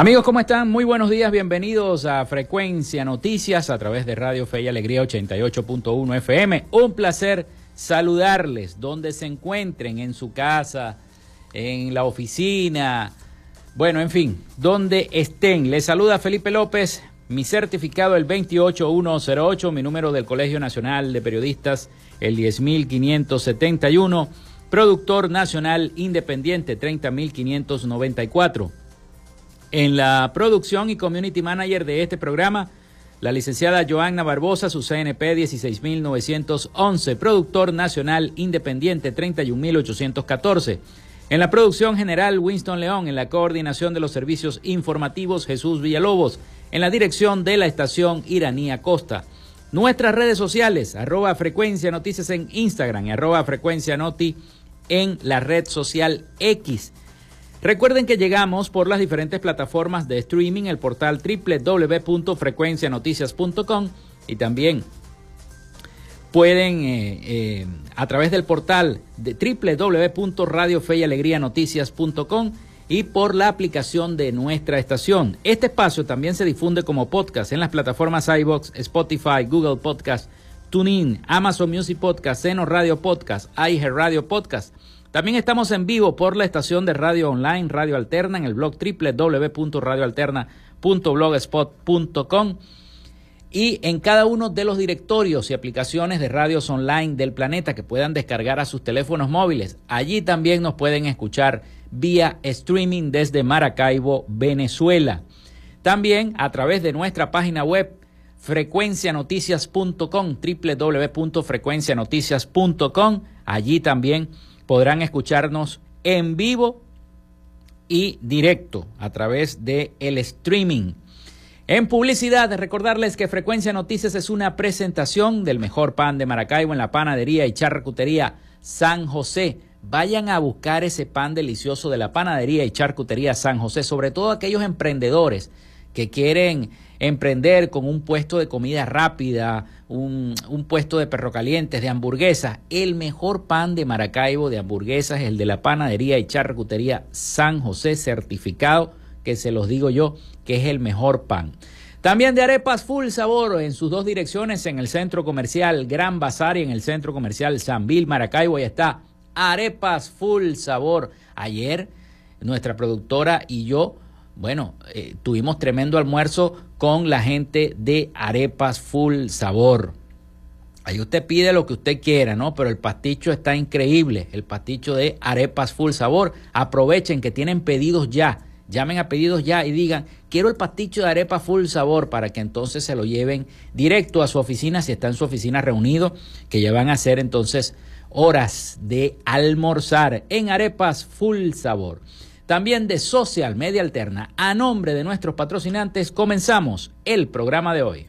Amigos, ¿cómo están? Muy buenos días, bienvenidos a Frecuencia Noticias a través de Radio Fe y Alegría 88.1 FM. Un placer saludarles donde se encuentren, en su casa, en la oficina, bueno, en fin, donde estén. Les saluda Felipe López, mi certificado el 28108, mi número del Colegio Nacional de Periodistas el 10571, productor nacional independiente 30594. En la producción y community manager de este programa, la licenciada Joanna Barbosa, su CNP 16911, productor nacional independiente 31814. En la producción general, Winston León. En la coordinación de los servicios informativos, Jesús Villalobos. En la dirección de la estación Iranía Costa. Nuestras redes sociales, arroba frecuencia noticias en Instagram y arroba frecuencia noti en la red social X. Recuerden que llegamos por las diferentes plataformas de streaming, el portal www.frecuencianoticias.com y también pueden eh, eh, a través del portal de www.radiofeyalegrianoticias.com y por la aplicación de nuestra estación. Este espacio también se difunde como podcast en las plataformas iBox, Spotify, Google Podcast, TuneIn, Amazon Music Podcast, Seno Radio Podcast, iHeart Radio Podcast también estamos en vivo por la estación de radio online Radio Alterna en el blog www.radioalterna.blogspot.com y en cada uno de los directorios y aplicaciones de radios online del planeta que puedan descargar a sus teléfonos móviles. Allí también nos pueden escuchar vía streaming desde Maracaibo, Venezuela. También a través de nuestra página web frecuencianoticias.com, www.frecuencianoticias.com. Allí también podrán escucharnos en vivo y directo a través de el streaming. En publicidad, recordarles que Frecuencia Noticias es una presentación del mejor pan de Maracaibo en la panadería y charcutería San José. Vayan a buscar ese pan delicioso de la panadería y charcutería San José, sobre todo aquellos emprendedores que quieren emprender con un puesto de comida rápida, un, puesto de perro calientes, de hamburguesas. El mejor pan de Maracaibo de hamburguesas es el de la panadería y charcutería San José certificado, que se los digo yo, que es el mejor pan. También de arepas full sabor en sus dos direcciones, en el centro comercial Gran Bazar y en el centro comercial San Bill Maracaibo. Ahí está, arepas full sabor. Ayer nuestra productora y yo bueno, eh, tuvimos tremendo almuerzo con la gente de Arepas Full Sabor. Ahí usted pide lo que usted quiera, ¿no? Pero el pasticho está increíble, el pasticho de Arepas Full Sabor. Aprovechen que tienen pedidos ya. Llamen a pedidos ya y digan, quiero el pasticho de arepa full sabor para que entonces se lo lleven directo a su oficina, si está en su oficina reunido, que ya van a hacer entonces horas de almorzar en arepas full sabor también de Social Media Alterna. A nombre de nuestros patrocinantes, comenzamos el programa de hoy.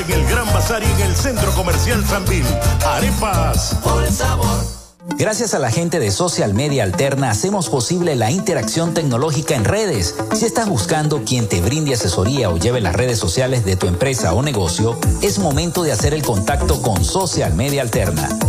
En el Gran Bazar y en el Centro Comercial Sanvil. Arepas. Por el sabor. Gracias a la gente de Social Media Alterna hacemos posible la interacción tecnológica en redes. Si estás buscando quien te brinde asesoría o lleve las redes sociales de tu empresa o negocio, es momento de hacer el contacto con Social Media Alterna.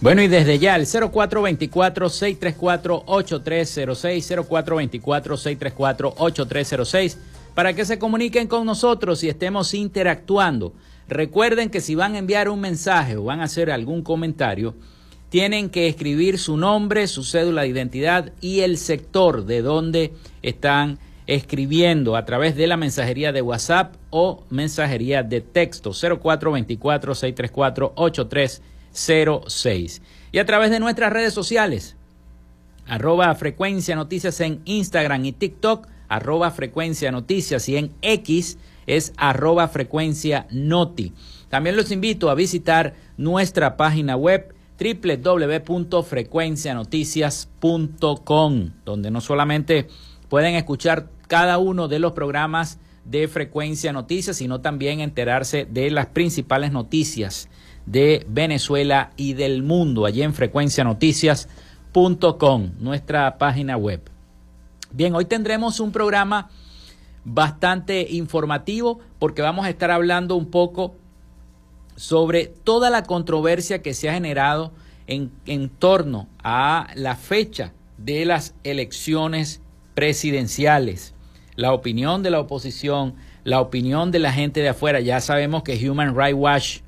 Bueno, y desde ya el 0424-634-8306, 0424-634-8306, para que se comuniquen con nosotros y estemos interactuando. Recuerden que si van a enviar un mensaje o van a hacer algún comentario, tienen que escribir su nombre, su cédula de identidad y el sector de donde están escribiendo a través de la mensajería de WhatsApp o mensajería de texto 0424 634 8306 06. Y a través de nuestras redes sociales, arroba frecuencia noticias en Instagram y TikTok, arroba frecuencia noticias y en X es arroba frecuencia noti. También los invito a visitar nuestra página web www.frecuencianoticias.com, donde no solamente pueden escuchar cada uno de los programas de Frecuencia Noticias, sino también enterarse de las principales noticias de Venezuela y del mundo, allí en frecuencianoticias.com, nuestra página web. Bien, hoy tendremos un programa bastante informativo porque vamos a estar hablando un poco sobre toda la controversia que se ha generado en, en torno a la fecha de las elecciones presidenciales. La opinión de la oposición, la opinión de la gente de afuera. Ya sabemos que Human Rights Watch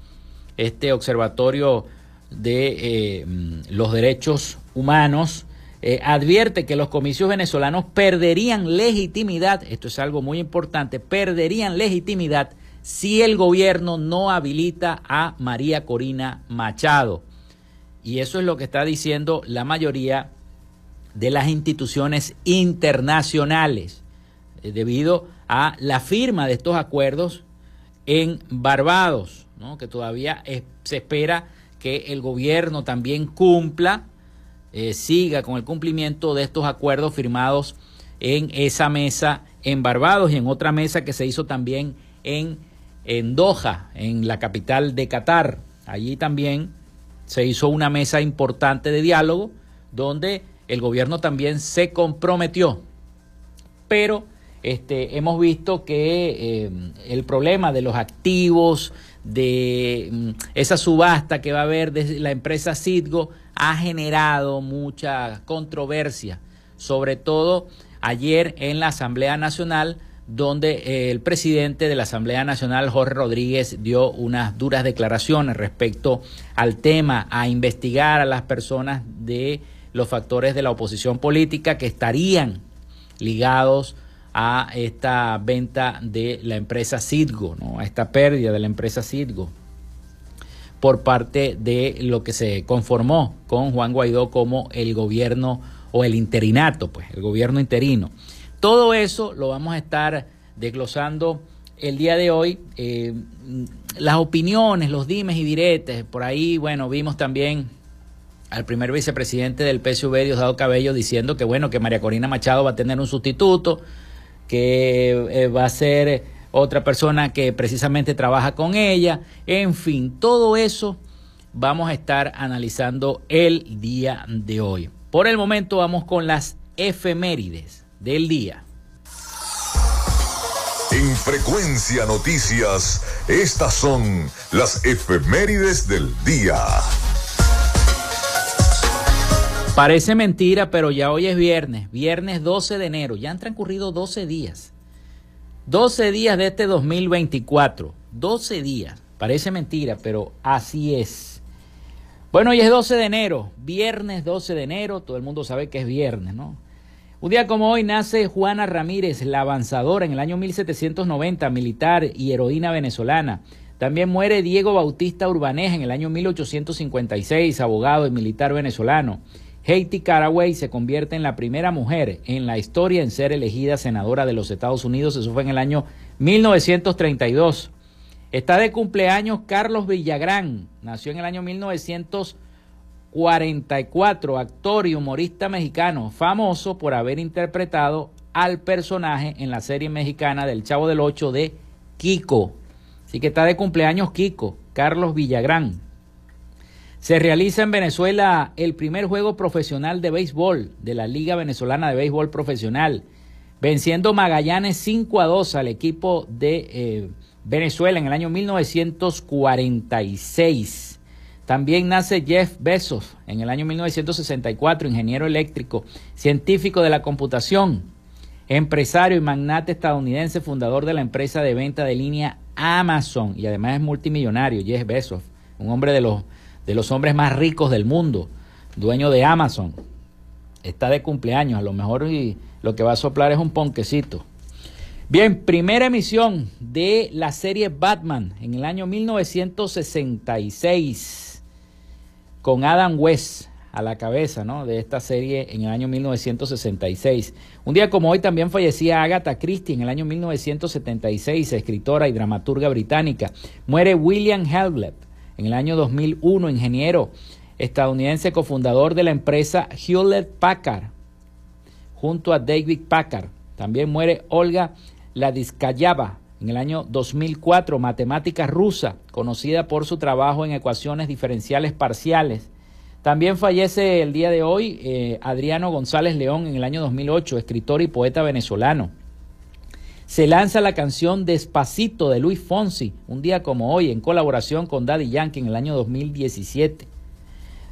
este observatorio de eh, los derechos humanos, eh, advierte que los comicios venezolanos perderían legitimidad, esto es algo muy importante, perderían legitimidad si el gobierno no habilita a María Corina Machado. Y eso es lo que está diciendo la mayoría de las instituciones internacionales, eh, debido a la firma de estos acuerdos en Barbados que todavía se espera que el gobierno también cumpla, eh, siga con el cumplimiento de estos acuerdos firmados en esa mesa en Barbados y en otra mesa que se hizo también en, en Doha, en la capital de Qatar. Allí también se hizo una mesa importante de diálogo donde el gobierno también se comprometió. Pero este, hemos visto que eh, el problema de los activos, de mm, esa subasta que va a haber de la empresa Citgo ha generado mucha controversia, sobre todo ayer en la Asamblea Nacional, donde eh, el presidente de la Asamblea Nacional, Jorge Rodríguez, dio unas duras declaraciones respecto al tema, a investigar a las personas de los factores de la oposición política que estarían ligados a esta venta de la empresa Citgo, ¿no? a esta pérdida de la empresa Citgo por parte de lo que se conformó con Juan Guaidó como el gobierno o el interinato, pues el gobierno interino. Todo eso lo vamos a estar desglosando el día de hoy. Eh, las opiniones, los dimes y diretes, por ahí, bueno, vimos también al primer vicepresidente del PSV, Diosdado Cabello, diciendo que, bueno, que María Corina Machado va a tener un sustituto, que eh, va a ser otra persona que precisamente trabaja con ella, en fin, todo eso vamos a estar analizando el día de hoy. Por el momento vamos con las efemérides del día. En Frecuencia Noticias, estas son las efemérides del día. Parece mentira, pero ya hoy es viernes, viernes 12 de enero, ya han transcurrido 12 días. 12 días de este 2024. 12 días. Parece mentira, pero así es. Bueno, hoy es 12 de enero, viernes 12 de enero, todo el mundo sabe que es viernes, ¿no? Un día como hoy nace Juana Ramírez, la avanzadora, en el año 1790, militar y heroína venezolana. También muere Diego Bautista Urbaneja en el año 1856, abogado y militar venezolano. Haiti Caraway se convierte en la primera mujer en la historia en ser elegida senadora de los Estados Unidos. Eso fue en el año 1932. Está de cumpleaños Carlos Villagrán. Nació en el año 1944, actor y humorista mexicano, famoso por haber interpretado al personaje en la serie mexicana del Chavo del Ocho de Kiko. Así que está de cumpleaños Kiko, Carlos Villagrán. Se realiza en Venezuela el primer juego profesional de béisbol de la Liga Venezolana de Béisbol Profesional, venciendo Magallanes 5 a 2 al equipo de eh, Venezuela en el año 1946. También nace Jeff Bezos en el año 1964, ingeniero eléctrico, científico de la computación, empresario y magnate estadounidense, fundador de la empresa de venta de línea Amazon y además es multimillonario, Jeff Bezos, un hombre de los de los hombres más ricos del mundo, dueño de Amazon. Está de cumpleaños, a lo mejor y lo que va a soplar es un ponquecito. Bien, primera emisión de la serie Batman en el año 1966 con Adam West a la cabeza ¿no? de esta serie en el año 1966. Un día como hoy también fallecía Agatha Christie en el año 1976, escritora y dramaturga británica. Muere William Helbleth en el año 2001, ingeniero estadounidense cofundador de la empresa Hewlett Packard, junto a David Packard. También muere Olga Ladiskayava en el año 2004, matemática rusa, conocida por su trabajo en ecuaciones diferenciales parciales. También fallece el día de hoy eh, Adriano González León en el año 2008, escritor y poeta venezolano se lanza la canción Despacito de Luis Fonsi, un día como hoy, en colaboración con Daddy Yankee en el año 2017.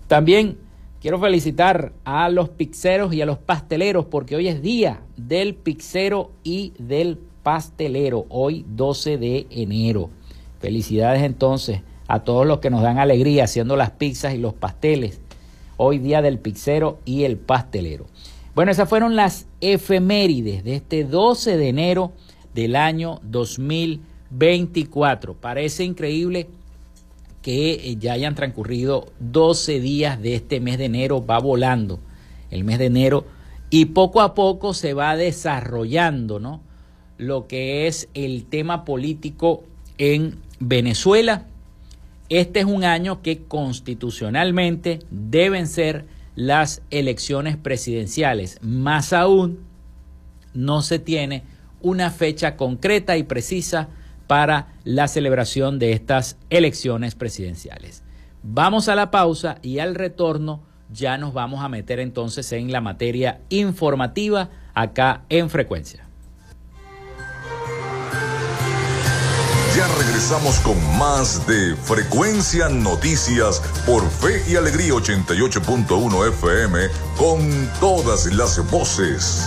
También quiero felicitar a los pizzeros y a los pasteleros porque hoy es día del pizzero y del pastelero, hoy 12 de enero. Felicidades entonces a todos los que nos dan alegría haciendo las pizzas y los pasteles. Hoy día del pizzero y el pastelero. Bueno, esas fueron las efemérides de este 12 de enero del año 2024. Parece increíble que eh, ya hayan transcurrido 12 días de este mes de enero, va volando el mes de enero y poco a poco se va desarrollando ¿no? lo que es el tema político en Venezuela. Este es un año que constitucionalmente deben ser las elecciones presidenciales. Más aún, no se tiene una fecha concreta y precisa para la celebración de estas elecciones presidenciales. Vamos a la pausa y al retorno ya nos vamos a meter entonces en la materia informativa acá en frecuencia. Ya regresamos con más de Frecuencia Noticias por Fe y Alegría 88.1 FM con todas las voces.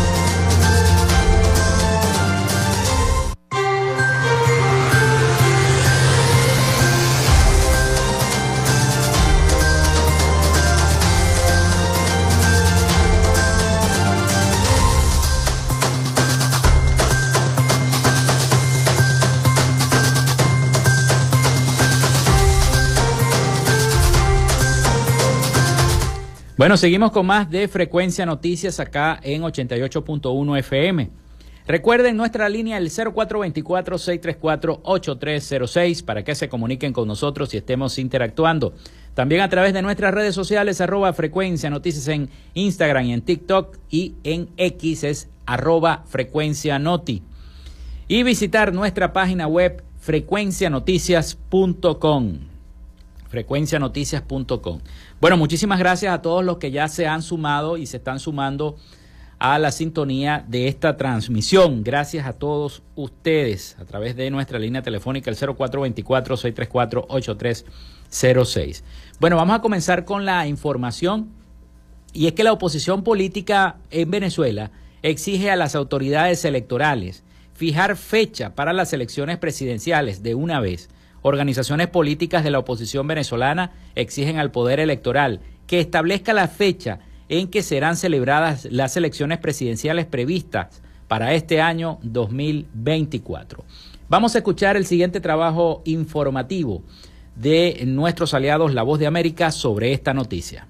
Bueno, seguimos con más de Frecuencia Noticias acá en 88.1 FM. Recuerden nuestra línea el 0424-634-8306 para que se comuniquen con nosotros y estemos interactuando. También a través de nuestras redes sociales arroba frecuencia noticias en Instagram y en TikTok y en X es arroba frecuencia. Y visitar nuestra página web frecuencianoticias.com frecuencianoticias.com. Bueno, muchísimas gracias a todos los que ya se han sumado y se están sumando a la sintonía de esta transmisión. Gracias a todos ustedes a través de nuestra línea telefónica el 0424-634-8306. Bueno, vamos a comenzar con la información y es que la oposición política en Venezuela exige a las autoridades electorales fijar fecha para las elecciones presidenciales de una vez Organizaciones políticas de la oposición venezolana exigen al Poder Electoral que establezca la fecha en que serán celebradas las elecciones presidenciales previstas para este año 2024. Vamos a escuchar el siguiente trabajo informativo de nuestros aliados La Voz de América sobre esta noticia.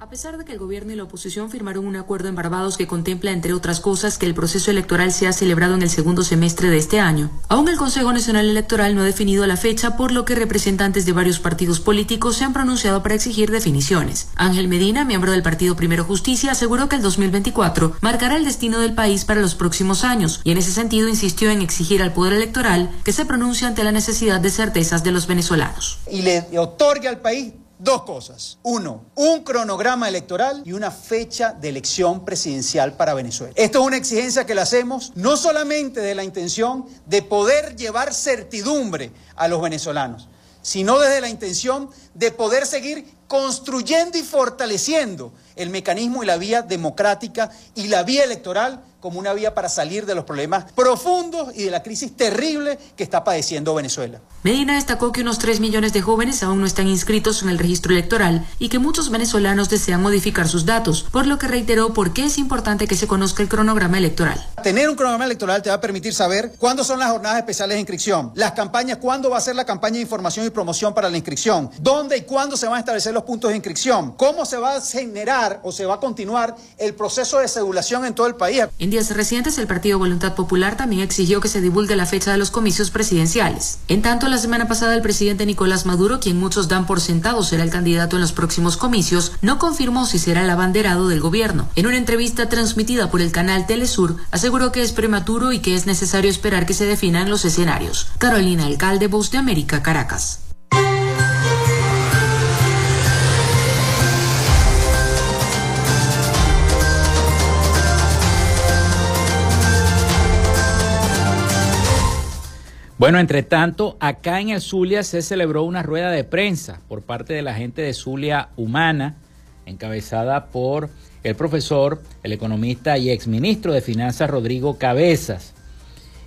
A pesar de que el gobierno y la oposición firmaron un acuerdo en Barbados que contempla, entre otras cosas, que el proceso electoral sea celebrado en el segundo semestre de este año, aún el Consejo Nacional Electoral no ha definido la fecha, por lo que representantes de varios partidos políticos se han pronunciado para exigir definiciones. Ángel Medina, miembro del partido Primero Justicia, aseguró que el 2024 marcará el destino del país para los próximos años y en ese sentido insistió en exigir al Poder Electoral que se pronuncie ante la necesidad de certezas de los venezolanos. Y le otorgue al país Dos cosas. Uno, un cronograma electoral y una fecha de elección presidencial para Venezuela. Esto es una exigencia que le hacemos no solamente de la intención de poder llevar certidumbre a los venezolanos, sino desde la intención de poder seguir construyendo y fortaleciendo el mecanismo y la vía democrática y la vía electoral como una vía para salir de los problemas profundos y de la crisis terrible que está padeciendo Venezuela. Medina destacó que unos 3 millones de jóvenes aún no están inscritos en el registro electoral y que muchos venezolanos desean modificar sus datos, por lo que reiteró por qué es importante que se conozca el cronograma electoral. Tener un cronograma electoral te va a permitir saber cuándo son las jornadas especiales de inscripción, las campañas, cuándo va a ser la campaña de información y promoción para la inscripción, dónde y cuándo se van a establecer los puntos de inscripción, cómo se va a generar o se va a continuar el proceso de sedulación en todo el país. En días recientes, el Partido Voluntad Popular también exigió que se divulgue la fecha de los comicios presidenciales. En tanto, la semana pasada el presidente Nicolás Maduro, quien muchos dan por sentado será el candidato en los próximos comicios, no confirmó si será el abanderado del gobierno. En una entrevista transmitida por el canal Telesur, aseguró que es prematuro y que es necesario esperar que se definan los escenarios. Carolina Alcalde, Voz de América, Caracas. Bueno, entre tanto, acá en el Zulia se celebró una rueda de prensa por parte de la gente de Zulia Humana, encabezada por el profesor, el economista y exministro de Finanzas Rodrigo Cabezas.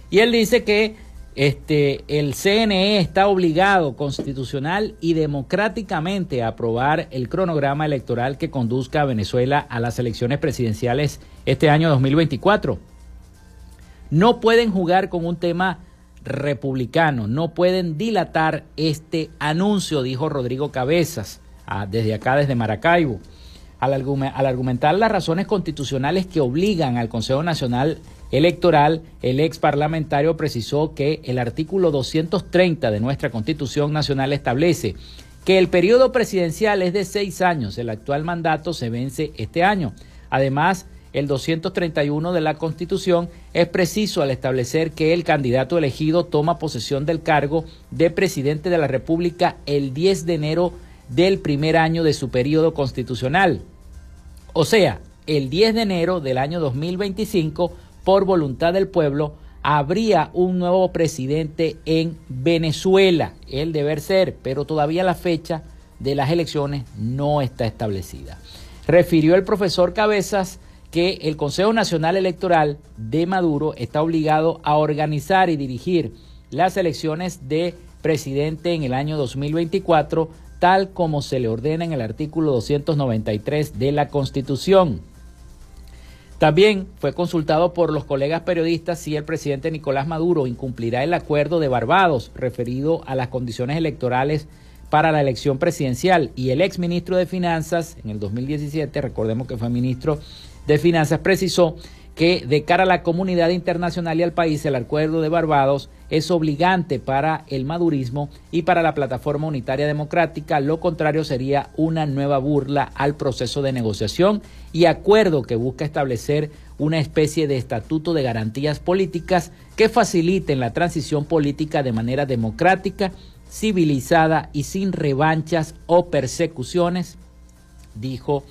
Y él dice que este, el CNE está obligado constitucional y democráticamente a aprobar el cronograma electoral que conduzca a Venezuela a las elecciones presidenciales este año 2024. No pueden jugar con un tema republicanos no pueden dilatar este anuncio, dijo Rodrigo Cabezas, ah, desde acá, desde Maracaibo. Al, argumentar las razones constitucionales que obligan al Consejo Nacional Electoral, el ex parlamentario precisó que el artículo 230 de nuestra Constitución Nacional establece que el periodo presidencial es de seis años, el actual mandato se vence este año. Además, el 231 de la Constitución es preciso al establecer que el candidato elegido toma posesión del cargo de presidente de la República el 10 de enero del primer año de su periodo constitucional. O sea, el 10 de enero del año 2025 por voluntad del pueblo habría un nuevo presidente en Venezuela, el deber ser, pero todavía la fecha de las elecciones no está establecida. Refirió el profesor Cabezas que el Consejo Nacional Electoral de Maduro está obligado a organizar y dirigir las elecciones de presidente en el año 2024, tal como se le ordena en el artículo 293 de la Constitución. También fue consultado por los colegas periodistas si el presidente Nicolás Maduro incumplirá el acuerdo de Barbados referido a las condiciones electorales para la elección presidencial y el exministro de Finanzas en el 2017, recordemos que fue ministro de Finanzas, precisó que de cara a la comunidad internacional y al país el acuerdo de Barbados es obligante para el madurismo y para la plataforma unitaria democrática, lo contrario sería una nueva burla al proceso de negociación y acuerdo que busca establecer una especie de estatuto de garantías políticas que faciliten la transición política de manera democrática, civilizada y sin revanchas o persecuciones, dijo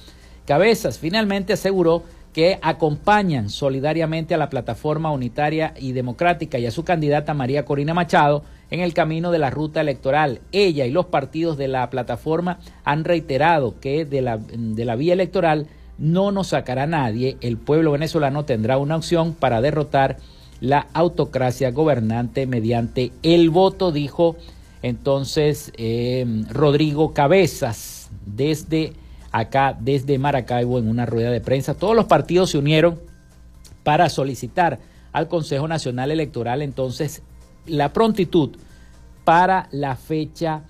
Cabezas. Finalmente aseguró que acompañan solidariamente a la plataforma unitaria y democrática y a su candidata María Corina Machado en el camino de la ruta electoral. Ella y los partidos de la plataforma han reiterado que de la, de la vía electoral no nos sacará nadie, el pueblo venezolano tendrá una opción para derrotar la autocracia gobernante mediante el voto, dijo entonces eh, Rodrigo Cabezas desde acá desde Maracaibo en una rueda de prensa. Todos los partidos se unieron para solicitar al Consejo Nacional Electoral entonces la prontitud para la fecha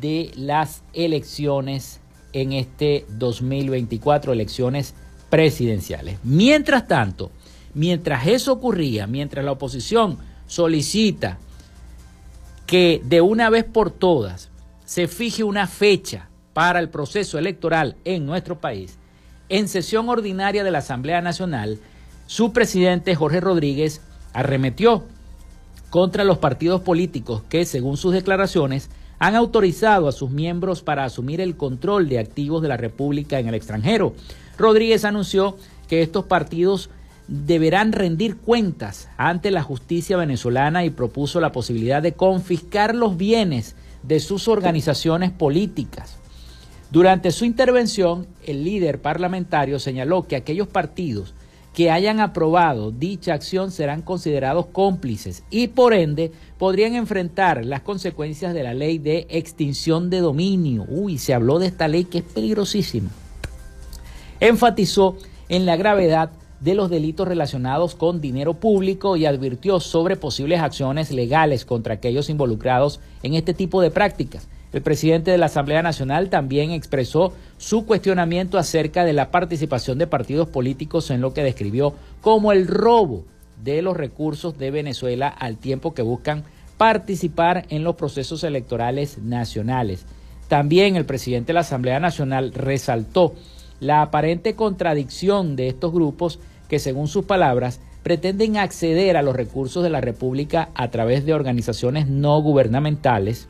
de las elecciones en este 2024, elecciones presidenciales. Mientras tanto, mientras eso ocurría, mientras la oposición solicita que de una vez por todas se fije una fecha para el proceso electoral en nuestro país, en sesión ordinaria de la Asamblea Nacional, su presidente Jorge Rodríguez arremetió contra los partidos políticos que, según sus declaraciones, han autorizado a sus miembros para asumir el control de activos de la República en el extranjero. Rodríguez anunció que estos partidos deberán rendir cuentas ante la justicia venezolana y propuso la posibilidad de confiscar los bienes de sus organizaciones políticas. Durante su intervención, el líder parlamentario señaló que aquellos partidos que hayan aprobado dicha acción serán considerados cómplices y por ende podrían enfrentar las consecuencias de la ley de extinción de dominio. Uy, se habló de esta ley que es peligrosísima. Enfatizó en la gravedad de los delitos relacionados con dinero público y advirtió sobre posibles acciones legales contra aquellos involucrados en este tipo de prácticas. El presidente de la Asamblea Nacional también expresó su cuestionamiento acerca de la participación de partidos políticos en lo que describió como el robo de los recursos de Venezuela al tiempo que buscan participar en los procesos electorales nacionales. También el presidente de la Asamblea Nacional resaltó la aparente contradicción de estos grupos que, según sus palabras, pretenden acceder a los recursos de la República a través de organizaciones no gubernamentales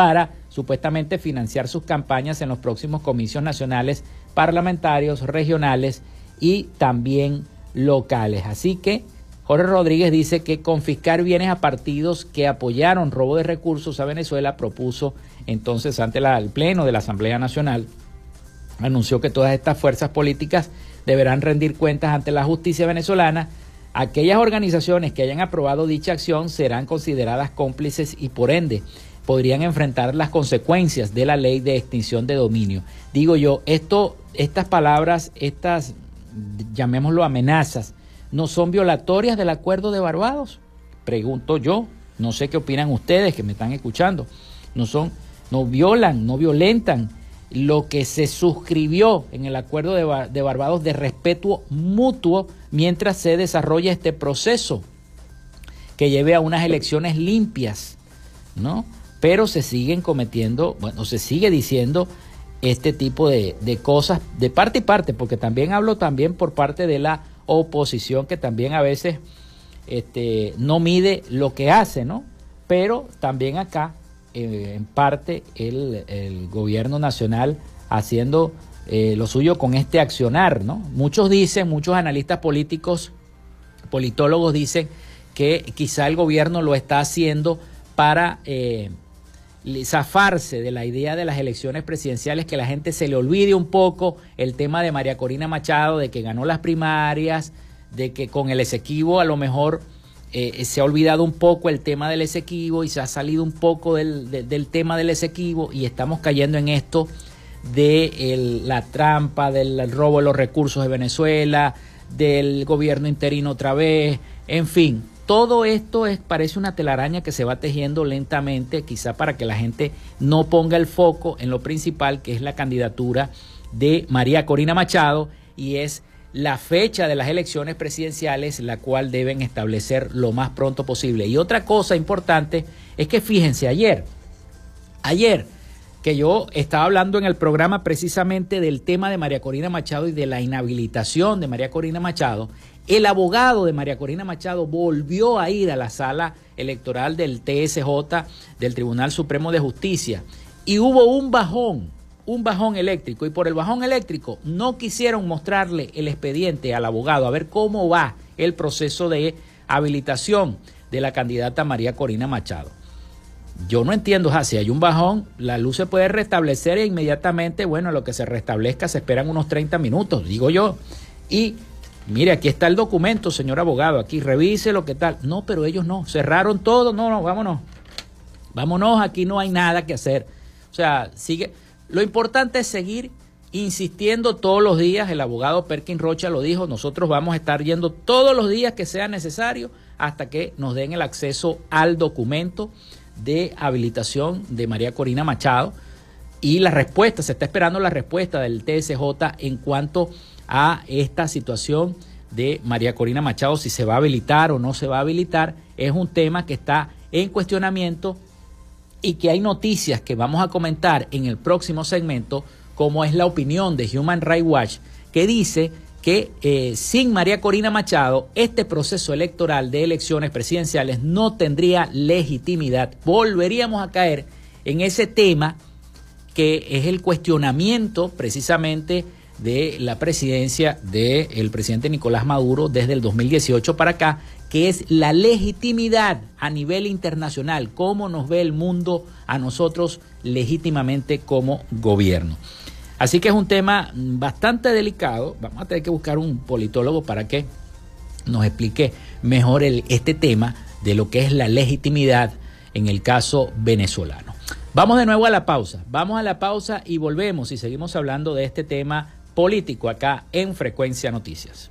para supuestamente financiar sus campañas en los próximos comicios nacionales, parlamentarios, regionales y también locales. Así que Jorge Rodríguez dice que confiscar bienes a partidos que apoyaron robo de recursos a Venezuela propuso entonces ante el Pleno de la Asamblea Nacional, anunció que todas estas fuerzas políticas deberán rendir cuentas ante la justicia venezolana. Aquellas organizaciones que hayan aprobado dicha acción serán consideradas cómplices y por ende podrían enfrentar las consecuencias de la ley de extinción de dominio. Digo yo, esto, estas palabras, estas, llamémoslo amenazas, ¿no son violatorias del acuerdo de Barbados? Pregunto yo, no sé qué opinan ustedes que me están escuchando. No son, no violan, no violentan lo que se suscribió en el acuerdo de, Barbados de respeto mutuo mientras se desarrolla este proceso que lleve a unas elecciones limpias, ¿no? Pero se siguen cometiendo, bueno, se sigue diciendo este tipo de, cosas de parte y parte, porque también hablo también por parte de la oposición que también a veces este, no mide lo que hace, ¿no? Pero también acá, eh, en parte, el, gobierno nacional haciendo eh, lo suyo con este accionar, ¿no? Muchos dicen, muchos analistas políticos, politólogos dicen que quizá el gobierno lo está haciendo para eh, zafarse de la idea de las elecciones presidenciales, que la gente se le olvide un poco el tema de María Corina Machado, de que ganó las primarias, de que con el Esequibo a lo mejor eh, se ha olvidado un poco el tema del Esequibo y se ha salido un poco del, tema del Esequibo y estamos cayendo en esto de la trampa, del robo de los recursos de Venezuela, del gobierno interino otra vez, en fin, todo esto es, parece una telaraña que se va tejiendo lentamente, quizá para que la gente no ponga el foco en lo principal, que es la candidatura de María Corina Machado, y es la fecha de las elecciones presidenciales, la cual deben establecer lo más pronto posible. Y otra cosa importante es que fíjense, ayer, ayer, que yo estaba hablando en el programa precisamente del tema de María Corina Machado y de la inhabilitación de María Corina Machado, el abogado de María Corina Machado volvió a ir a la sala electoral del TSJ, del Tribunal Supremo de Justicia, y hubo un bajón, un bajón eléctrico, y por el bajón eléctrico no quisieron mostrarle el expediente al abogado a ver cómo va el proceso de habilitación de la candidata María Corina Machado. Yo no entiendo, si hay un bajón, la luz se puede restablecer e inmediatamente, bueno, lo que se restablezca se esperan unos 30 minutos, digo yo. Y mire, aquí está el documento, señor abogado, aquí revise lo que tal. No, pero ellos no, cerraron todo, no, no, vámonos. Vámonos, aquí no hay nada que hacer. O sea, sigue. Lo importante es seguir insistiendo todos los días, el abogado Perkin Rocha lo dijo, nosotros vamos a estar yendo todos los días que sea necesario hasta que nos den el acceso al documento de habilitación de María Corina Machado. Y la respuesta, se está esperando la respuesta del TSJ en cuanto a esta situación de María Corina Machado, si se va a habilitar o no se va a habilitar, es un tema que está en cuestionamiento y que hay noticias que vamos a comentar en el próximo segmento, como es la opinión de Human Rights Watch, que dice que eh, sin María Corina Machado, este proceso electoral de elecciones presidenciales no tendría legitimidad. Volveríamos a caer en ese tema que es el cuestionamiento precisamente de la presidencia del presidente Nicolás Maduro desde el 2018 para acá, que es la legitimidad a nivel internacional, cómo nos ve el mundo a nosotros legítimamente como gobierno. Así que es un tema bastante delicado. Vamos a tener que buscar un politólogo para que nos explique mejor este tema de lo que es la legitimidad en el caso venezolano. Vamos de nuevo a la pausa. Vamos a la pausa y volvemos y seguimos hablando de este tema político acá en Frecuencia Noticias.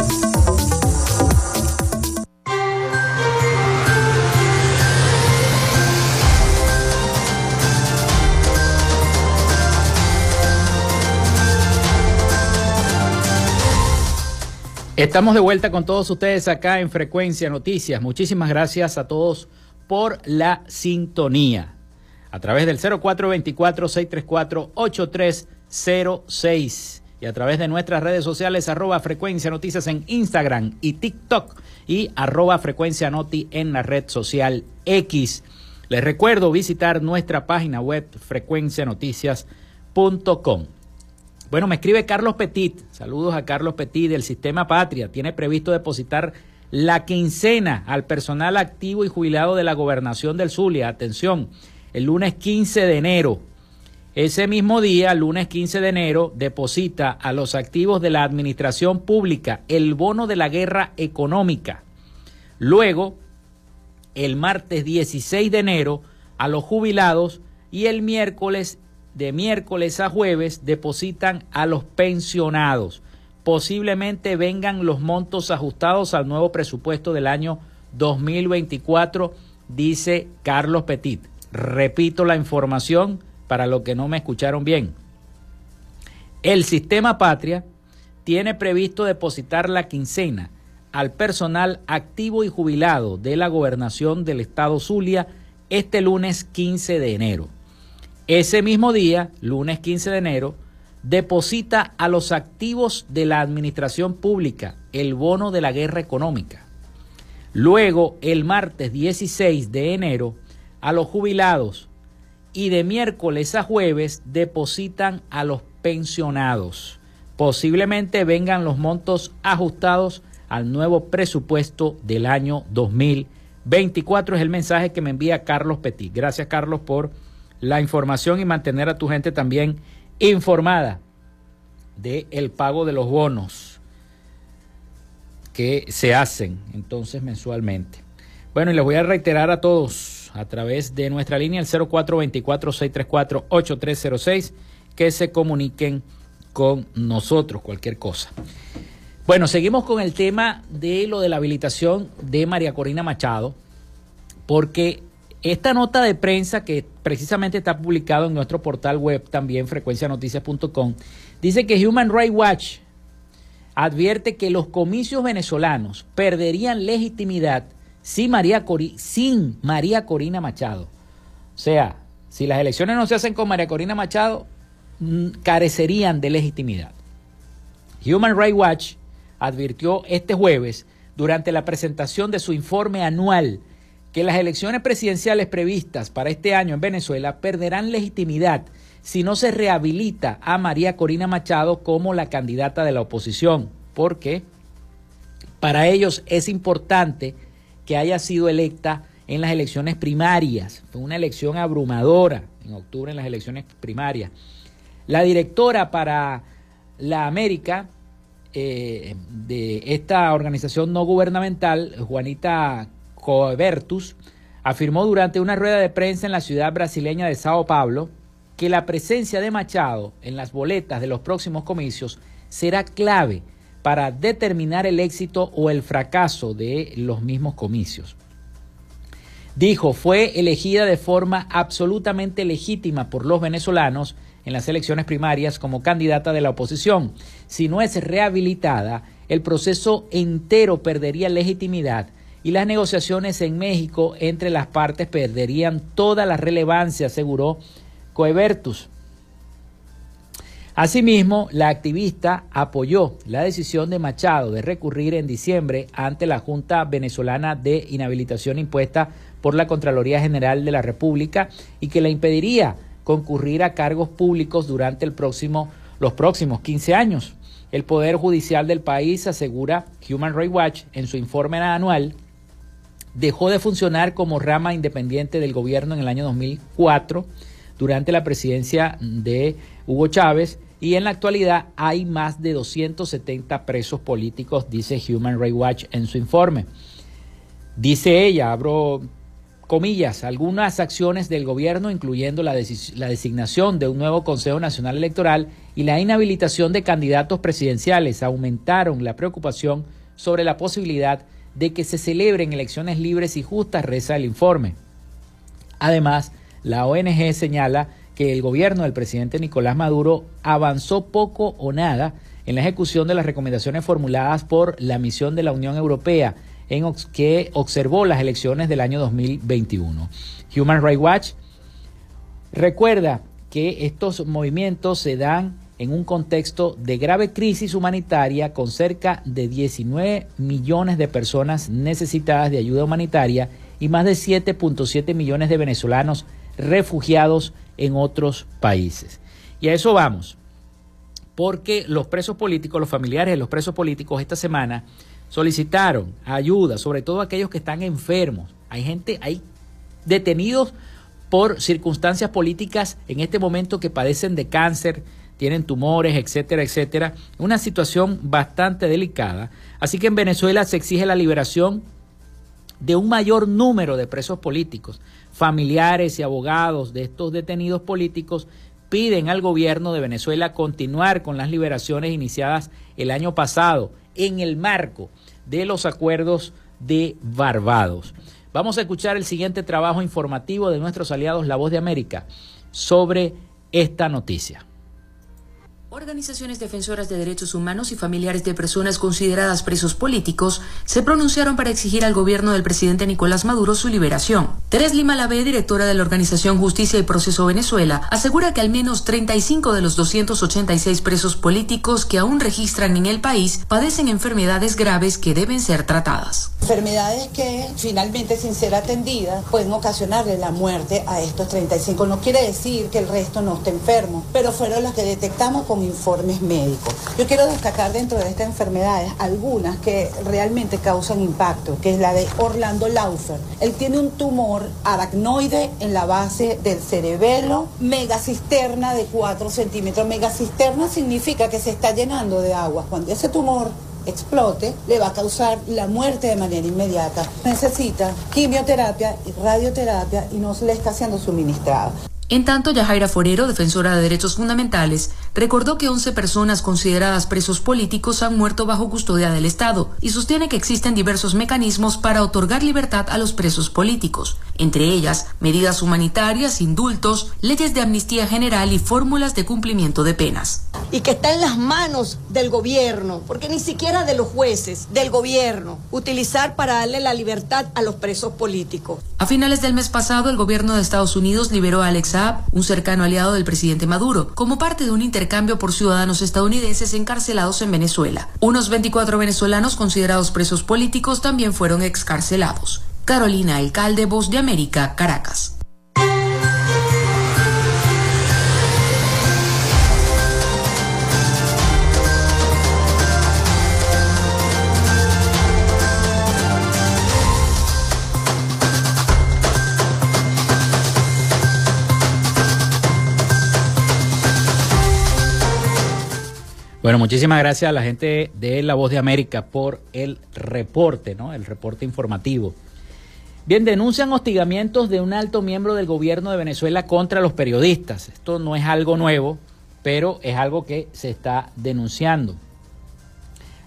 Estamos de vuelta con todos ustedes acá en Frecuencia Noticias. Muchísimas gracias a todos por la sintonía. A través del 0424-634-8306 y a través de nuestras redes sociales arroba Frecuencia Noticias en Instagram y TikTok y arroba Frecuencia Noti en la red social X. Les recuerdo visitar nuestra página web frecuencianoticias.com. Bueno, me escribe Carlos Petit. Saludos a Carlos Petit del Sistema Patria. Tiene previsto depositar la quincena al personal activo y jubilado de la gobernación del Zulia. Atención, el lunes 15 de enero. Ese mismo día, lunes 15 de enero, deposita a los activos de la administración pública el bono de la guerra económica. Luego, el martes 16 de enero, a los jubilados y el miércoles de miércoles a jueves depositan a los pensionados. Posiblemente vengan los montos ajustados al nuevo presupuesto del año 2024, dice Carlos Petit. Repito la información para los que no me escucharon bien. El sistema patria tiene previsto depositar la quincena al personal activo y jubilado de la gobernación del estado Zulia este lunes 15 de enero. Ese mismo día, lunes 15 de enero, deposita a los activos de la administración pública el bono de la guerra económica. Luego, el martes 16 de enero, a los jubilados y de miércoles a jueves depositan a los pensionados. Posiblemente vengan los montos ajustados al nuevo presupuesto del año 2024. Es el mensaje que me envía Carlos Petit. Gracias Carlos por la información y mantener a tu gente también informada de el pago de los bonos que se hacen entonces mensualmente. Bueno, y les voy a reiterar a todos a través de nuestra línea el 0424-634-8306 que se comuniquen con nosotros cualquier cosa. Bueno, seguimos con el tema de lo de la habilitación de María Corina Machado, porque esta nota de prensa que precisamente está publicado en nuestro portal web también frecuencianoticias.com dice que Human Rights Watch advierte que los comicios venezolanos perderían legitimidad sin María, sin María Corina Machado. O sea, si las elecciones no se hacen con María Corina Machado, mm, carecerían de legitimidad. Human Rights Watch advirtió este jueves durante la presentación de su informe anual que las elecciones presidenciales previstas para este año en Venezuela perderán legitimidad si no se rehabilita a María Corina Machado como la candidata de la oposición, porque para ellos es importante que haya sido electa en las elecciones primarias. Fue una elección abrumadora en octubre en las elecciones primarias. La directora para la América eh, de esta organización no gubernamental, Juanita Cobertus, afirmó durante una rueda de prensa en la ciudad brasileña de Sao Paulo que la presencia de Machado en las boletas de los próximos comicios será clave para determinar el éxito o el fracaso de los mismos comicios. Dijo, fue elegida de forma absolutamente legítima por los venezolanos en las elecciones primarias como candidata de la oposición. Si no es rehabilitada, el proceso entero perdería legitimidad y las negociaciones en México entre las partes perderían toda la relevancia, aseguró Coebertus. Asimismo, la activista apoyó la decisión de Machado de recurrir en diciembre ante la Junta Venezolana de Inhabilitación impuesta por la Contraloría General de la República y que le impediría concurrir a cargos públicos durante el próximo, los próximos 15 años. El Poder Judicial del país, asegura Human Rights Watch en su informe anual, dejó de funcionar como rama independiente del gobierno en el año 2004 durante la presidencia de Hugo Chávez y en la actualidad hay más de 270 presos políticos, dice Human Rights Watch en su informe. Dice ella, abro comillas, algunas acciones del gobierno, incluyendo la, la, designación de un nuevo Consejo Nacional Electoral y la inhabilitación de candidatos presidenciales, aumentaron la preocupación sobre la posibilidad de que se celebren elecciones libres y justas, reza el informe. Además, la ONG señala que el gobierno del presidente Nicolás Maduro avanzó poco o nada en la ejecución de las recomendaciones formuladas por la misión de la Unión Europea en que observó las elecciones del año 2021. Human Rights Watch recuerda que estos movimientos se dan en un contexto de grave crisis humanitaria con cerca de 19 millones de personas necesitadas de ayuda humanitaria y más de 7.7 millones de venezolanos refugiados en otros países. Y a eso vamos, porque los presos políticos, los familiares de los presos políticos esta semana solicitaron ayuda, sobre todo aquellos que están enfermos. Hay gente, hay detenidos por circunstancias políticas en este momento que padecen de cáncer, tienen tumores, etcétera, etcétera. Una situación bastante delicada. Así que en Venezuela se exige la liberación de un mayor número de presos políticos familiares y abogados de estos detenidos políticos piden al gobierno de Venezuela continuar con las liberaciones iniciadas el año pasado en el marco de los acuerdos de Barbados. Vamos a escuchar el siguiente trabajo informativo de nuestros aliados La Voz de América sobre esta noticia. Organizaciones defensoras de derechos humanos y familiares de personas consideradas presos políticos se pronunciaron para exigir al gobierno del presidente Nicolás Maduro su liberación. Teres Lima Lavé, directora de la organización Justicia y Proceso Venezuela, asegura que al menos 35 de los 286 presos políticos que aún registran en el país padecen enfermedades graves que deben ser tratadas. Enfermedades que finalmente sin ser atendidas pueden ocasionarle la muerte a estos 35. No quiere decir que el resto no esté enfermo, pero fueron las que detectamos informes médicos. Yo quiero destacar dentro de estas enfermedades algunas que realmente causan impacto, que es la de Orlando Laufer. Él tiene un tumor aracnoide en la base del cerebelo, megacisterna de 4 centímetros. Megacisterna significa que se está llenando de agua. Cuando ese tumor explote, le va a causar la muerte de manera inmediata. Necesita quimioterapia y radioterapia y no se le está siendo suministrada. En tanto, Yajaira Forero, defensora de derechos fundamentales, recordó que 11 personas consideradas presos políticos han muerto bajo custodia del Estado y sostiene que existen diversos mecanismos para otorgar libertad a los presos políticos, entre ellas medidas humanitarias, indultos, leyes de amnistía general y fórmulas de cumplimiento de penas. Y que está en las manos del gobierno, porque ni siquiera de los jueces, del gobierno, utilizar para darle la libertad a los presos políticos. A finales del mes pasado, el gobierno de Estados Unidos liberó a Alex un cercano aliado del presidente Maduro, como parte de un intercambio por ciudadanos estadounidenses encarcelados en Venezuela. Unos 24 venezolanos considerados presos políticos también fueron excarcelados. Carolina Alcalde, Voz de América, Caracas. Bueno, muchísimas gracias a la gente de La Voz de América por el reporte, ¿no? El reporte informativo. Bien, denuncian hostigamientos de un alto miembro del gobierno de Venezuela contra los periodistas. Esto no es algo nuevo, pero es algo que se está denunciando.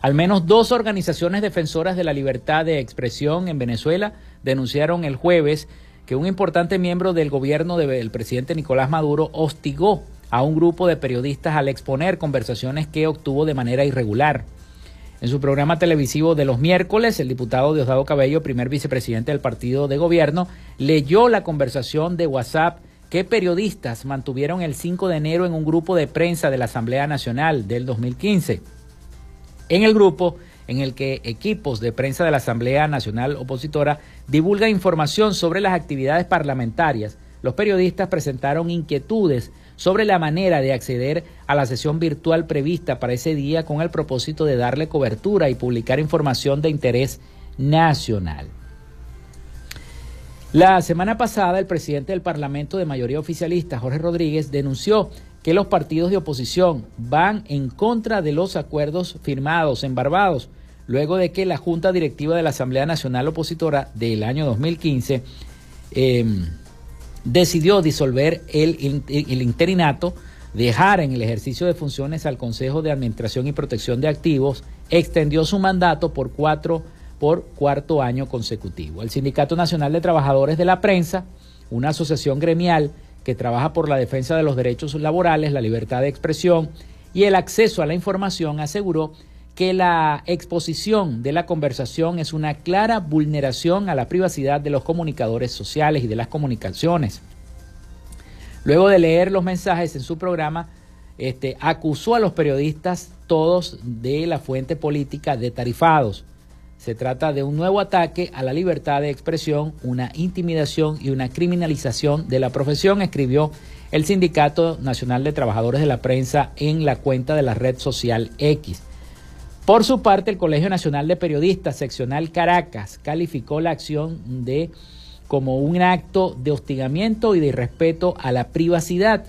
Al menos dos organizaciones defensoras de la libertad de expresión en Venezuela denunciaron el jueves que un importante miembro del gobierno del presidente Nicolás Maduro hostigó a un grupo de periodistas al exponer conversaciones que obtuvo de manera irregular. En su programa televisivo de los miércoles, el diputado Diosdado Cabello, primer vicepresidente del partido de gobierno, leyó la conversación de WhatsApp que periodistas mantuvieron el 5 de enero en un grupo de prensa de la Asamblea Nacional del 2015. En el grupo en el que equipos de prensa de la Asamblea Nacional Opositora divulgan información sobre las actividades parlamentarias, los periodistas presentaron inquietudes sobre la manera de acceder a la sesión virtual prevista para ese día con el propósito de darle cobertura y publicar información de interés nacional. La semana pasada, el presidente del Parlamento de mayoría oficialista, Jorge Rodríguez, denunció que los partidos de oposición van en contra de los acuerdos firmados en Barbados, luego de que la Junta Directiva de la Asamblea Nacional Opositora del año 2015 em, decidió disolver el, interinato, dejar en el ejercicio de funciones al Consejo de Administración y Protección de Activos, extendió su mandato por cuatro por cuarto año consecutivo. El Sindicato Nacional de Trabajadores de la Prensa, una asociación gremial que trabaja por la defensa de los derechos laborales, la libertad de expresión y el acceso a la información, aseguró que la exposición de la conversación es una clara vulneración a la privacidad de los comunicadores sociales y de las comunicaciones. Luego de leer los mensajes en su programa, este, acusó a los periodistas todos de la fuente política de tarifados se trata de un nuevo ataque a la libertad de expresión, una intimidación y una criminalización de la profesión, escribió el Sindicato Nacional de Trabajadores de la Prensa en la cuenta de la red social X. Por su parte, el Colegio Nacional de Periodistas Seccional Caracas calificó la acción de como un acto de hostigamiento y de irrespeto a la privacidad.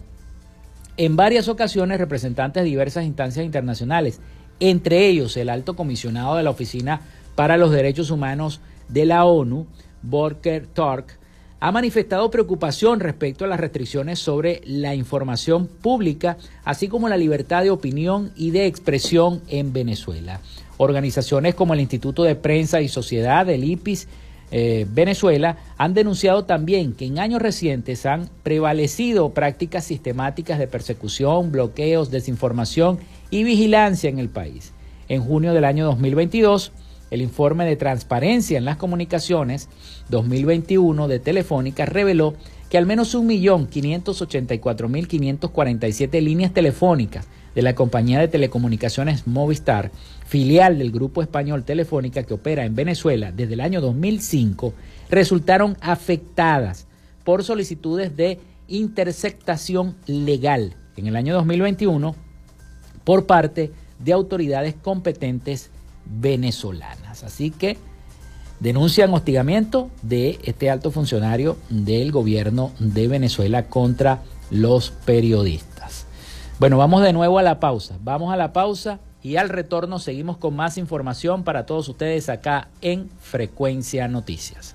En varias ocasiones, representantes de diversas instancias internacionales, entre ellos el alto comisionado de la Oficina para los Derechos Humanos de la ONU, Volker Turk, ha manifestado preocupación respecto a las restricciones sobre la información pública, así como la libertad de opinión y de expresión en Venezuela. Organizaciones como el Instituto de Prensa y Sociedad, el IPIS, eh, Venezuela, han denunciado también que en años recientes han prevalecido prácticas sistemáticas de persecución, bloqueos, desinformación y vigilancia en el país. En junio del año 2022, el informe de transparencia en las comunicaciones 2021 de Telefónica reveló que al menos 1.584.547 líneas telefónicas de la compañía de telecomunicaciones Movistar, filial del grupo español Telefónica que opera en Venezuela desde el año 2005, resultaron afectadas por solicitudes de interceptación legal en el año 2021 por parte de autoridades competentes venezolanas. Así que denuncian hostigamiento de este alto funcionario del gobierno de Venezuela contra los periodistas. Bueno, vamos de nuevo a la pausa. Vamos a la pausa y al retorno seguimos con más información para todos ustedes acá en Frecuencia Noticias.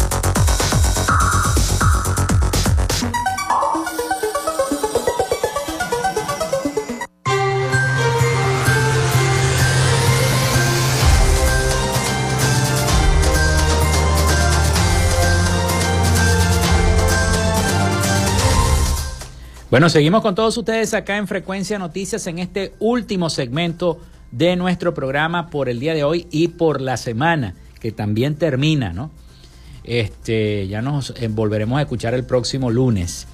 Bueno, seguimos con todos ustedes acá en Frecuencia Noticias en este último segmento de nuestro programa por el día de hoy y por la semana, que también termina, ¿no? Este, ya nos volveremos a escuchar el próximo lunes.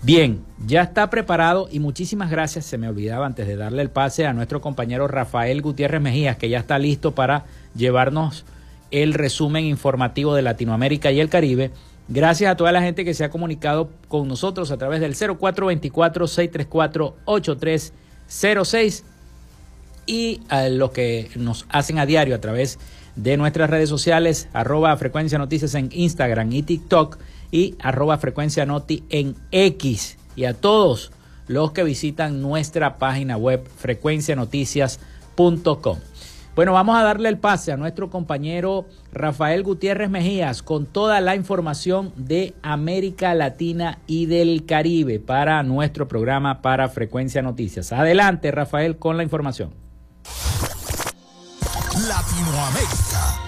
Bien, ya está preparado y muchísimas gracias. Se me olvidaba antes de darle el pase a nuestro compañero Rafael Gutiérrez Mejías, que ya está listo para llevarnos el resumen informativo de Latinoamérica y el Caribe. Gracias a toda la gente que se ha comunicado con nosotros a través del 0424-634-8306 y a los que nos hacen a diario a través de nuestras redes sociales, arroba frecuencia noticias en Instagram y TikTok y arroba frecuencia noti en X. Y a todos los que visitan nuestra página web frecuencianoticias.com. Bueno, vamos a darle el pase a nuestro compañero Rafael Gutiérrez Mejías con toda la información de América Latina y del Caribe para nuestro programa para Frecuencia Noticias. Adelante, Rafael, con la información. Latinoamérica.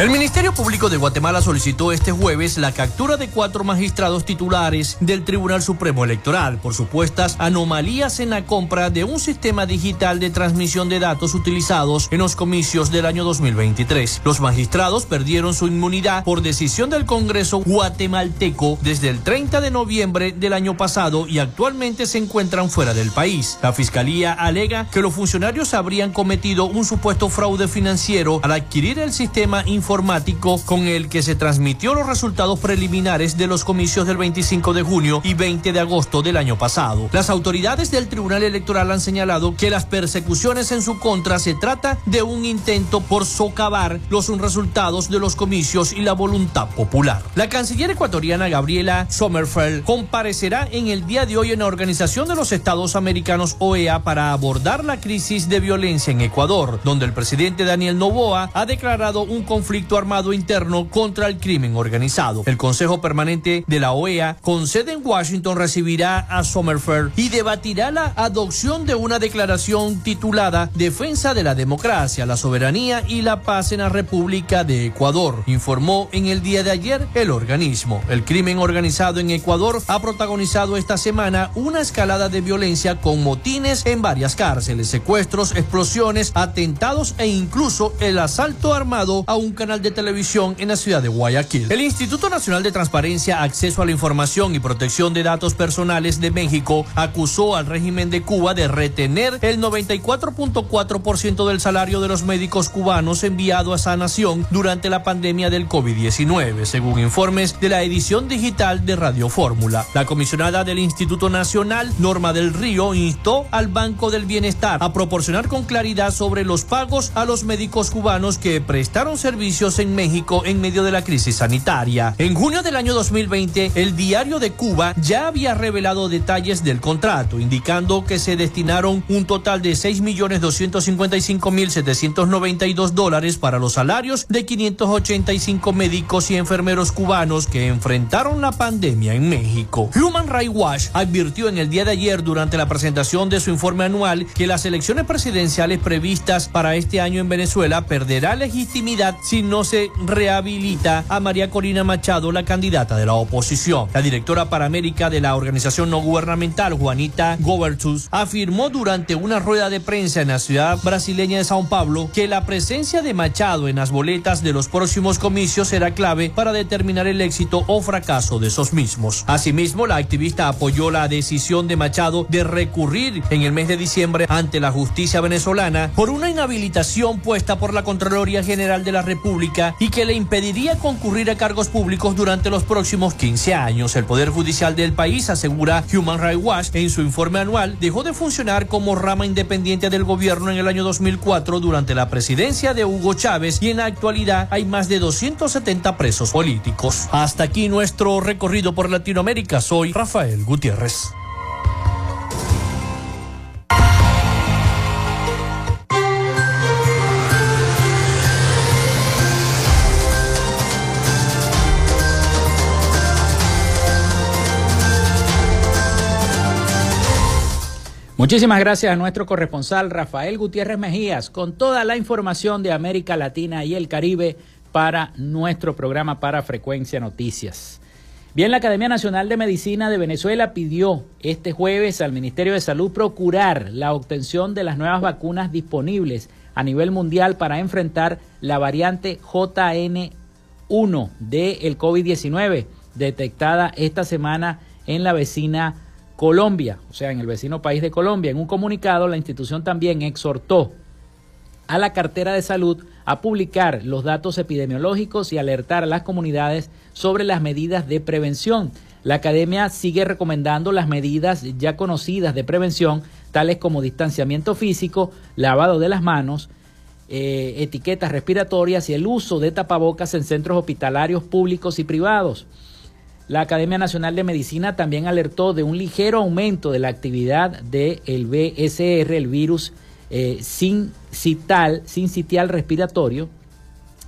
El Ministerio Público de Guatemala solicitó este jueves la captura de cuatro magistrados titulares del Tribunal Supremo Electoral por supuestas anomalías en la compra de un sistema digital de transmisión de datos utilizados en los comicios del año 2023. Los magistrados perdieron su inmunidad por decisión del Congreso guatemalteco desde el 30 de noviembre del año pasado y actualmente se encuentran fuera del país. La Fiscalía alega que los funcionarios habrían cometido un supuesto fraude financiero al adquirir el sistema informático informático con el que se transmitió los resultados preliminares de los comicios del 25 de junio y 20 de agosto del año pasado. Las autoridades del Tribunal Electoral han señalado que las persecuciones en su contra se trata de un intento por socavar los resultados de los comicios y la voluntad popular. La canciller ecuatoriana Gabriela Sommerfeld comparecerá en el día de hoy en la Organización de los Estados Americanos OEA para abordar la crisis de violencia en Ecuador, donde el presidente Daniel Novoa ha declarado un conflicto armado interno contra el crimen organizado. El Consejo Permanente de la OEA, con sede en Washington, recibirá a Sommerfeld y debatirá la adopción de una declaración titulada Defensa de la Democracia, la Soberanía y la Paz en la República de Ecuador, informó en el día de ayer el organismo. El crimen organizado en Ecuador ha protagonizado esta semana una escalada de violencia con motines en varias cárceles, secuestros, explosiones, atentados e incluso el asalto armado a un canal de televisión en la ciudad de Guayaquil. El Instituto Nacional de Transparencia, Acceso a la Información y Protección de Datos Personales de México acusó al régimen de Cuba de retener el 94.4% del salario de los médicos cubanos enviado a esa nación durante la pandemia del COVID-19, según informes de la edición digital de Radio Fórmula. La comisionada del Instituto Nacional, Norma del Río, instó al Banco del Bienestar a proporcionar con claridad sobre los pagos a los médicos cubanos que prestaron servicios en México en medio de la crisis sanitaria. En junio del año 2020, el diario de Cuba ya había revelado detalles del contrato, indicando que se destinaron un total de 6.255.792 dólares para los salarios de 585 médicos y enfermeros cubanos que enfrentaron la pandemia en México. Human Rights Watch advirtió en el día de ayer durante la presentación de su informe anual que las elecciones presidenciales previstas para este año en Venezuela perderá legitimidad si no se rehabilita a María Corina Machado, la candidata de la oposición. La directora para América de la organización no gubernamental, Juanita Gobertus, afirmó durante una rueda de prensa en la ciudad brasileña de Sao Paulo que la presencia de Machado en las boletas de los próximos comicios será clave para determinar el éxito o fracaso de esos mismos. Asimismo, la activista apoyó la decisión de Machado de recurrir en el mes de diciembre ante la justicia venezolana por una inhabilitación puesta por la Contraloría General de la República y que le impediría concurrir a cargos públicos durante los próximos 15 años. El Poder Judicial del país, asegura Human Rights Watch en su informe anual, dejó de funcionar como rama independiente del gobierno en el año 2004 durante la presidencia de Hugo Chávez y en la actualidad hay más de 270 presos políticos. Hasta aquí nuestro recorrido por Latinoamérica. Soy Rafael Gutiérrez. Muchísimas gracias a nuestro corresponsal Rafael Gutiérrez Mejías con toda la información de América Latina y el Caribe para nuestro programa para Frecuencia Noticias. Bien, la Academia Nacional de Medicina de Venezuela pidió este jueves al Ministerio de Salud procurar la obtención de las nuevas vacunas disponibles a nivel mundial para enfrentar la variante JN1 del COVID-19 detectada esta semana en la vecina Colombia, o sea, en el vecino país de Colombia. En un comunicado, la institución también exhortó a la cartera de salud a publicar los datos epidemiológicos y alertar a las comunidades sobre las medidas de prevención. La academia sigue recomendando las medidas ya conocidas de prevención, tales como distanciamiento físico, lavado de las manos, eh, etiquetas respiratorias y el uso de tapabocas en centros hospitalarios públicos y privados. La Academia Nacional de Medicina también alertó de un ligero aumento de la actividad del BSR, el virus eh, sin, cital, sin sitial respiratorio,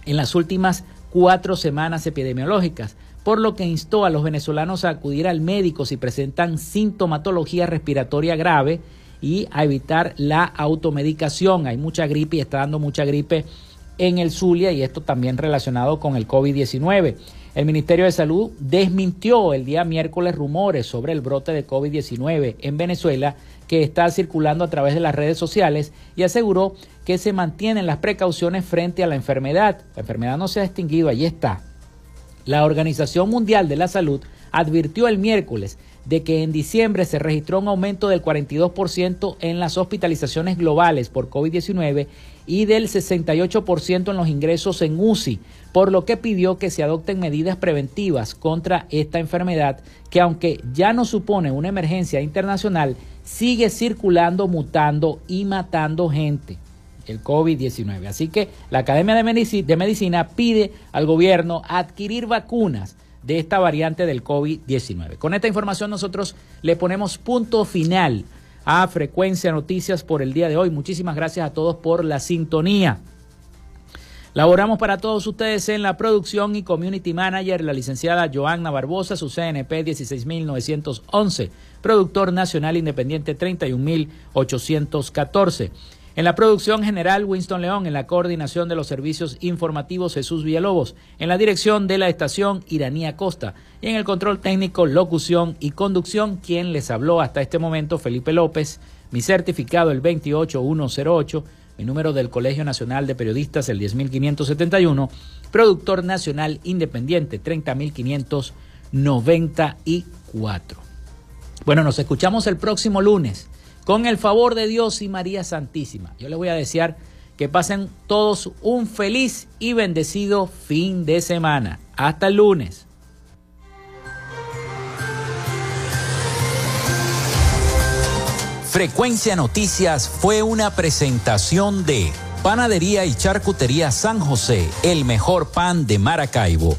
en las últimas cuatro semanas epidemiológicas, por lo que instó a los venezolanos a acudir al médico si presentan sintomatología respiratoria grave y a evitar la automedicación. Hay mucha gripe y está dando mucha gripe en el Zulia y esto también relacionado con el COVID-19. El Ministerio de Salud desmintió el día miércoles rumores sobre el brote de COVID-19 en Venezuela que está circulando a través de las redes sociales y aseguró que se mantienen las precauciones frente a la enfermedad. La enfermedad no se ha extinguido, allí está. La Organización Mundial de la Salud advirtió el miércoles de que en diciembre se registró un aumento del 42% en las hospitalizaciones globales por COVID-19 y del 68% en los ingresos en UCI, por lo que pidió que se adopten medidas preventivas contra esta enfermedad que aunque ya no supone una emergencia internacional, sigue circulando, mutando y matando gente el COVID-19. Así que la Academia de Medicina, pide al gobierno adquirir vacunas de esta variante del COVID-19. Con esta información nosotros le ponemos punto final a Frecuencia Noticias por el día de hoy. Muchísimas gracias a todos por la sintonía. Laboramos para todos ustedes en la producción y community manager, la licenciada Joanna Barbosa, su CNP 16911, productor nacional independiente 31814. En la producción general, Winston León. En la coordinación de los servicios informativos, Jesús Villalobos. En la dirección de la estación, Iranía Costa. Y en el control técnico, locución y conducción, quien les habló hasta este momento, Felipe López. Mi certificado, el 28108. Mi número del Colegio Nacional de Periodistas, el 10571. Productor nacional independiente, 30594. Bueno, nos escuchamos el próximo lunes con el favor de Dios y María Santísima. Yo les voy a desear que pasen todos un feliz y bendecido fin de semana. Hasta el lunes. Frecuencia Noticias fue una presentación de Panadería y Charcutería San José, el mejor pan de Maracaibo.